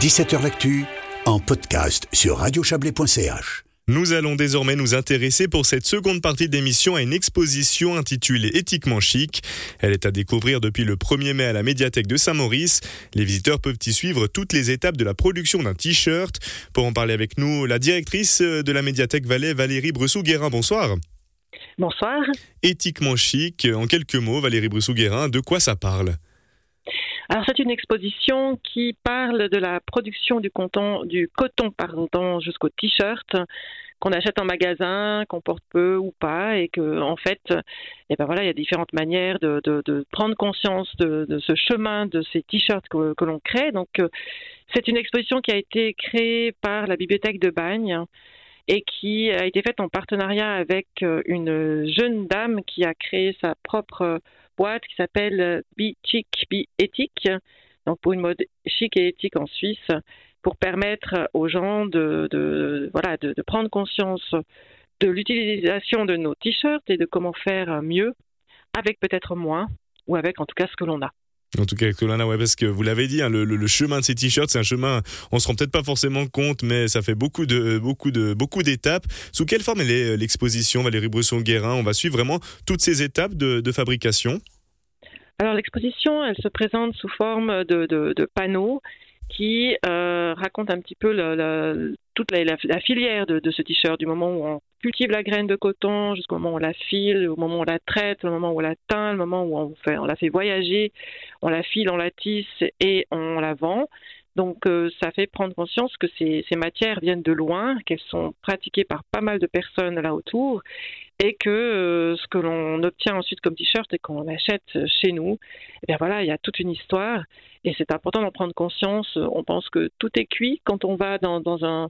17h L'actu en podcast sur radiochablais.ch. Nous allons désormais nous intéresser pour cette seconde partie d'émission à une exposition intitulée Éthiquement chic. Elle est à découvrir depuis le 1er mai à la médiathèque de Saint-Maurice. Les visiteurs peuvent y suivre toutes les étapes de la production d'un t-shirt. Pour en parler avec nous, la directrice de la médiathèque Valais, Valérie Bressou-Guérin. Bonsoir. Bonsoir. Éthiquement chic, en quelques mots, Valérie Bressou-Guérin, de quoi ça parle? Alors c'est une exposition qui parle de la production du coton, du coton pardon, jusqu'au t-shirt qu'on achète en magasin, qu'on porte peu ou pas, et que en fait, eh ben voilà, il y a différentes manières de, prendre conscience de, ce chemin de ces t-shirts que, que l'on crée. Donc euh, c'est une exposition qui a été créée par la bibliothèque de Bagne et qui a été faite en partenariat avec euh, une jeune dame qui a créé sa propre boîte qui s'appelle Be Chic, Be Éthique, donc pour une mode chic et éthique en Suisse, pour permettre aux gens de, voilà, de, prendre conscience de l'utilisation de nos t-shirts et de comment faire mieux avec peut-être moins ou avec en tout cas ce que l'on a. En tout cas, Colana, ouais, parce que vous l'avez dit, hein, le, chemin de ces t-shirts, c'est un chemin, on se rend peut-être pas forcément compte, mais ça fait beaucoup de, beaucoup de, beaucoup d'étapes. Sous quelle forme est euh, l'exposition, Valérie Brusson-Guérin On va suivre vraiment toutes ces étapes de, fabrication. Alors l'exposition, elle se présente sous forme de, panneaux qui euh, racontent un petit peu toute la, filière de, ce t-shirt, du moment où on cultive la graine de coton jusqu'au moment où on la file, au moment où on la traite, au moment où on la teint, le moment où on, fait, on la fait voyager, on la file, on la tisse et on la vend. Donc euh, ça fait prendre conscience que ces, matières viennent de loin, qu'elles sont pratiquées par pas mal de personnes là autour et que euh, ce que l'on obtient ensuite comme t-shirt et qu'on achète chez nous, eh bien voilà, il y a toute une histoire et c'est important d'en prendre conscience. On pense que tout est cuit quand on va dans, un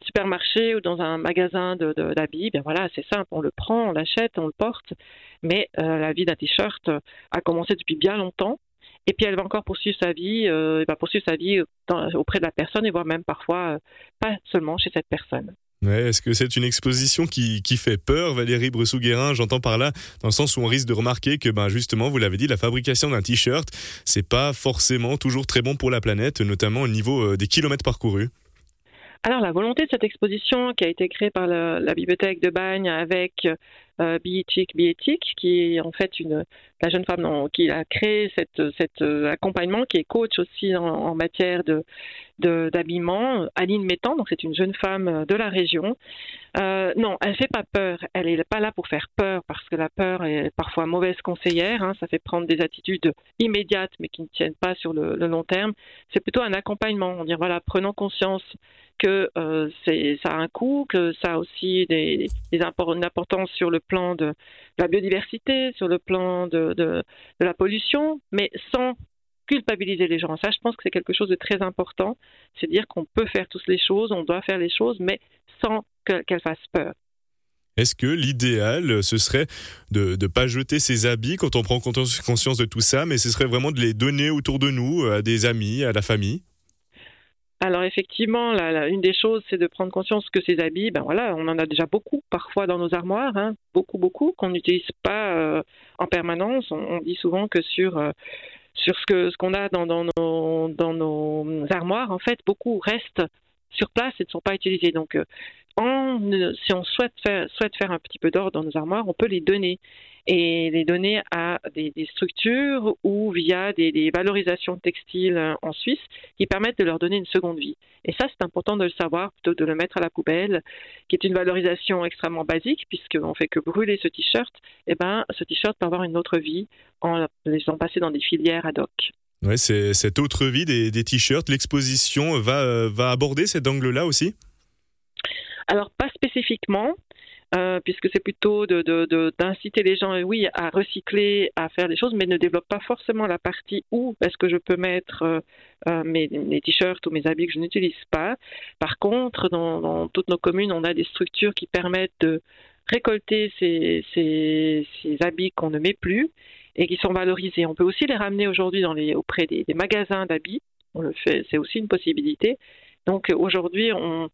supermarché ou dans un magasin d'habits, bien voilà, c'est simple, on le prend, on l'achète, on le porte, mais euh, la vie d'un t-shirt a commencé depuis bien longtemps. Et puis elle va encore poursuivre sa vie, euh, elle va poursuivre sa vie auprès de la personne et voire même parfois euh, pas seulement chez cette personne. Ouais, Est-ce que c'est une exposition qui, qui fait peur, Valérie Bressou-Guérin? J'entends par là, dans le sens où on risque de remarquer que, ben, justement, vous l'avez dit, la fabrication d'un t-shirt, c'est pas forcément toujours très bon pour la planète, notamment au niveau des kilomètres parcourus. Alors la volonté de cette exposition qui a été créée par la, bibliothèque de Bagne avec euh, qui est en fait une la jeune femme qui a créé cet euh, accompagnement, qui est coach aussi en, matière de d'habillement, Aline Métan, donc c'est une jeune femme de la région. Euh, non, elle fait pas peur. Elle est pas là pour faire peur parce que la peur est parfois mauvaise conseillère. Hein. ça fait prendre des attitudes immédiates mais qui ne tiennent pas sur le, long terme. C'est plutôt un accompagnement. On dit voilà, prenons conscience que euh, ça a un coût, que ça a aussi des, des une importance sur le plan de la biodiversité, sur le plan de, de, la pollution, mais sans culpabiliser les gens. Ça, je pense que c'est quelque chose de très important. C'est dire qu'on peut faire toutes les choses, on doit faire les choses, mais sans qu'elles fassent peur. Est-ce que l'idéal, ce serait de ne pas jeter ses habits quand on prend conscience de tout ça, mais ce serait vraiment de les donner autour de nous, à des amis, à la famille? Alors effectivement, une des choses, c'est de prendre conscience que ces habits, ben voilà, on en a déjà beaucoup parfois dans nos armoires, hein, beaucoup beaucoup qu'on n'utilise pas euh, en permanence. On, dit souvent que sur euh, sur ce que ce qu'on a dans, dans, nos dans nos armoires, en fait, beaucoup restent sur place et ne sont pas utilisés. Donc, euh, si on souhaite faire, souhaite faire un petit peu d'ordre dans nos armoires, on peut les donner et les donner à des, structures ou via des, valorisations textiles en Suisse qui permettent de leur donner une seconde vie. Et ça, c'est important de le savoir plutôt que de le mettre à la poubelle, qui est une valorisation extrêmement basique puisqu'on fait que brûler ce t-shirt. Eh ben, ce t-shirt peut avoir une autre vie en les faisant passer dans des filières ad hoc. Ouais, c'est cette autre vie des, des t-shirts. L'exposition va, va aborder cet angle-là aussi? Alors pas spécifiquement, euh, puisque c'est plutôt d'inciter les gens, oui, à recycler, à faire des choses, mais ne développe pas forcément la partie où est-ce que je peux mettre euh, euh, mes, t-shirts ou mes habits que je n'utilise pas. Par contre, dans, toutes nos communes, on a des structures qui permettent de récolter ces, habits qu'on ne met plus et qui sont valorisés. On peut aussi les ramener aujourd'hui auprès des, magasins d'habits. On le fait, c'est aussi une possibilité. Donc aujourd'hui, on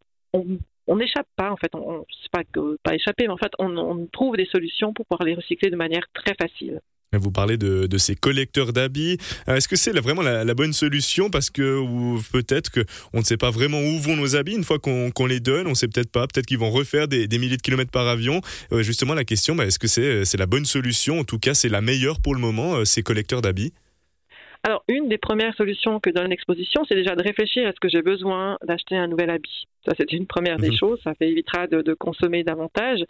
n'échappe pas, en fait, on, c'est pas que pas échapper, mais en fait, on, trouve des solutions pour pouvoir les recycler de manière très facile. Vous parlez de, ces collecteurs d'habits. Euh, est-ce que c'est vraiment la, bonne solution? Parce que peut-être qu'on ne sait pas vraiment où vont nos habits une fois qu'on les donne. On ne sait peut-être pas. Peut-être qu'ils vont refaire des, milliers de kilomètres par avion. Euh, justement, la question, bah, est-ce que c'est la bonne solution? En tout cas, c'est la meilleure pour le moment, euh, ces collecteurs d'habits? Alors, une des premières solutions que donne l'exposition, c'est déjà de réfléchir à ce que j'ai besoin d'acheter un nouvel habit. Ça, c'est une première des mhm. choses. Ça évitera de, consommer davantage,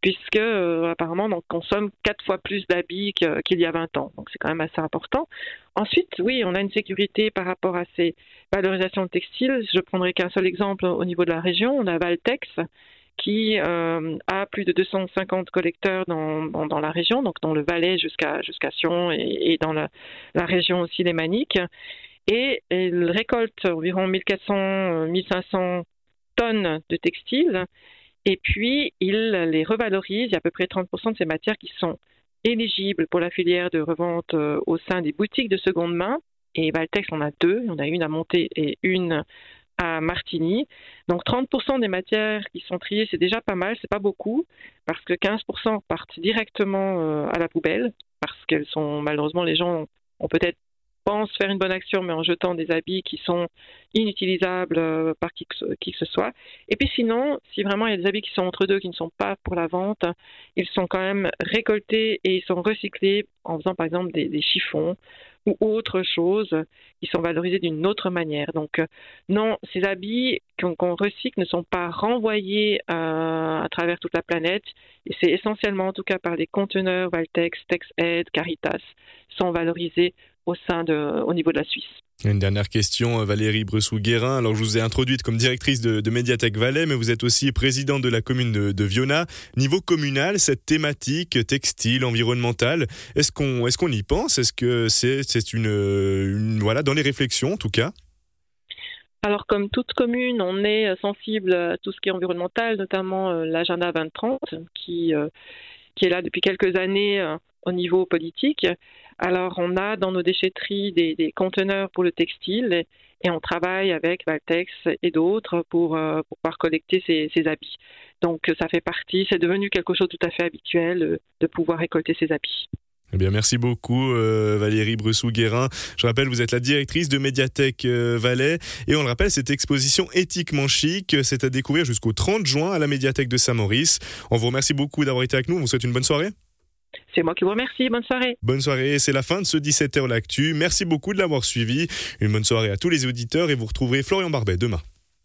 puisque euh, apparemment, on consomme quatre fois plus d'habits qu'il y a 20 ans. Donc, c'est quand même assez important. Ensuite, oui, on a une sécurité par rapport à ces valorisations textiles. Je prendrai qu'un seul exemple au niveau de la région. On a Valtex qui euh, a plus de 250 collecteurs dans, dans, la région, donc dans le Valais jusqu'à jusqu'à Sion et, dans la, région aussi des Maniques. Et il récolte environ 1400, 1500 euh, tonnes de textiles et puis il les revalorise. Il y a à peu près 30% de ces matières qui sont éligibles pour la filière de revente euh, au sein des boutiques de seconde main. Et Valtex en a deux, on a une à monter et une à Martigny. Donc 30% des matières qui sont triées, c'est déjà pas mal, c'est pas beaucoup, parce que 15% partent directement euh, à la poubelle, parce qu'elles sont malheureusement les gens ont peut-être pensent faire une bonne action, mais en jetant des habits qui sont inutilisables euh, par qui que, ce soit. Et puis sinon, si vraiment il y a des habits qui sont entre deux, qui ne sont pas pour la vente, ils sont quand même récoltés et ils sont recyclés en faisant par exemple des chiffons ou autre chose qui sont valorisés d'une autre manière. Donc euh, non, ces habits qu'on recycle ne sont pas renvoyés euh, à travers toute la planète. Et c'est essentiellement, en tout cas par les conteneurs Valtex, TexAid, Caritas, sont valorisés au sein de, au niveau de la Suisse. Une dernière question, euh, Valérie Bressou-Guérin. Alors, je vous ai introduite comme directrice de, Médiathèque Valais, mais vous êtes aussi présidente de la commune de, de Viona. Niveau communal, cette thématique textile, environnementale, est-ce qu'on est qu'on y pense? Est-ce que c'est une, une, Voilà, dans les réflexions en tout cas? Alors, comme toute commune, on est sensible à tout ce qui est environnemental, notamment euh, l'agenda 2030, qui, euh, qui est là depuis quelques années au niveau politique. Alors, on a dans nos déchetteries des, conteneurs pour le textile et, on travaille avec Valtex et d'autres pour, euh, pouvoir collecter ces, habits. Donc, ça fait partie, c'est devenu quelque chose de tout à fait habituel euh, de pouvoir récolter ces habits. Eh bien, merci beaucoup euh, Valérie Bressou-Guérin. Je rappelle, vous êtes la directrice de Médiathèque Valais et on le rappelle, cette exposition éthiquement chic, c'est à découvrir jusqu'au 30 juin à la Médiathèque de Saint-Maurice. On vous remercie beaucoup d'avoir été avec nous. On vous souhaite une bonne soirée. C'est moi qui vous remercie. Bonne soirée. Bonne soirée. C'est la fin de ce 17h L'actu. Merci beaucoup de l'avoir suivi. Une bonne soirée à tous les auditeurs et vous retrouverez Florian Barbet demain.